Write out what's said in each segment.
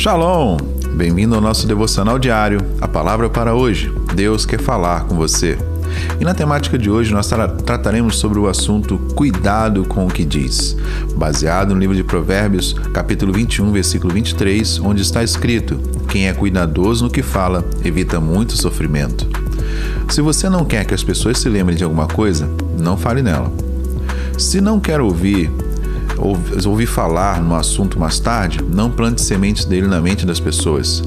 Shalom! Bem-vindo ao nosso devocional diário. A palavra para hoje. Deus quer falar com você. E na temática de hoje nós tra trataremos sobre o assunto cuidado com o que diz, baseado no livro de Provérbios, capítulo 21, versículo 23, onde está escrito: Quem é cuidadoso no que fala, evita muito sofrimento. Se você não quer que as pessoas se lembrem de alguma coisa, não fale nela. Se não quer ouvir ouvir falar no assunto mais tarde, não plante sementes dele na mente das pessoas.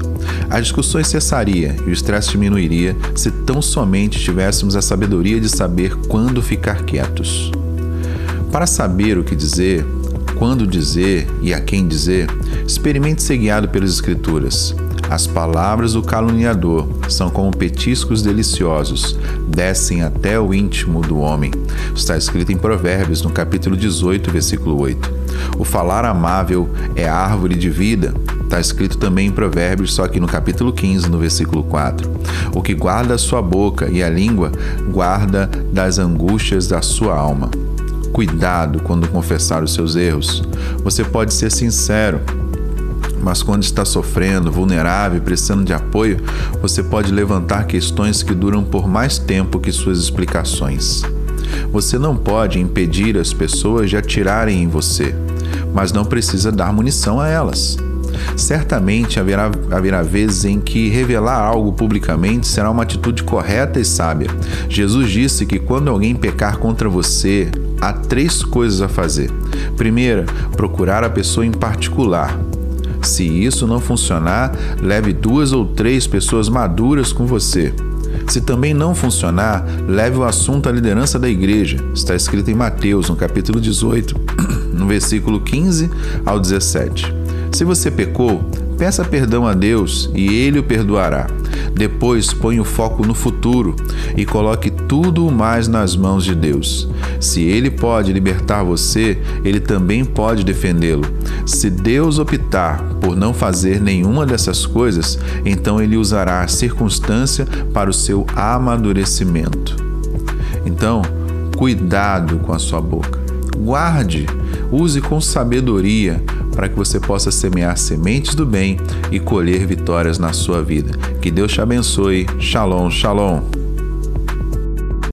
As discussões cessaria e o estresse diminuiria se tão somente tivéssemos a sabedoria de saber quando ficar quietos. Para saber o que dizer, quando dizer e a quem dizer, experimente ser guiado pelas Escrituras. As palavras do caluniador são como petiscos deliciosos, descem até o íntimo do homem. Está escrito em Provérbios, no capítulo 18, versículo 8. O falar amável é árvore de vida. Está escrito também em Provérbios, só que no capítulo 15, no versículo 4. O que guarda a sua boca e a língua, guarda das angústias da sua alma. Cuidado quando confessar os seus erros. Você pode ser sincero, mas quando está sofrendo, vulnerável e precisando de apoio, você pode levantar questões que duram por mais tempo que suas explicações. Você não pode impedir as pessoas de atirarem em você, mas não precisa dar munição a elas. Certamente haverá, haverá vezes em que revelar algo publicamente será uma atitude correta e sábia. Jesus disse que quando alguém pecar contra você, há três coisas a fazer. Primeira, procurar a pessoa em particular. Se isso não funcionar, leve duas ou três pessoas maduras com você. Se também não funcionar, leve o assunto à liderança da igreja. Está escrito em Mateus, no capítulo 18, no versículo 15 ao 17. Se você pecou, peça perdão a Deus e ele o perdoará. Depois ponha o foco no futuro e coloque tudo mais nas mãos de Deus. Se ele pode libertar você, ele também pode defendê-lo. Se Deus optar por não fazer nenhuma dessas coisas, então ele usará a circunstância para o seu amadurecimento. Então, cuidado com a sua boca. Guarde, use com sabedoria para que você possa semear sementes do bem e colher vitórias na sua vida. Que Deus te abençoe. Shalom, shalom.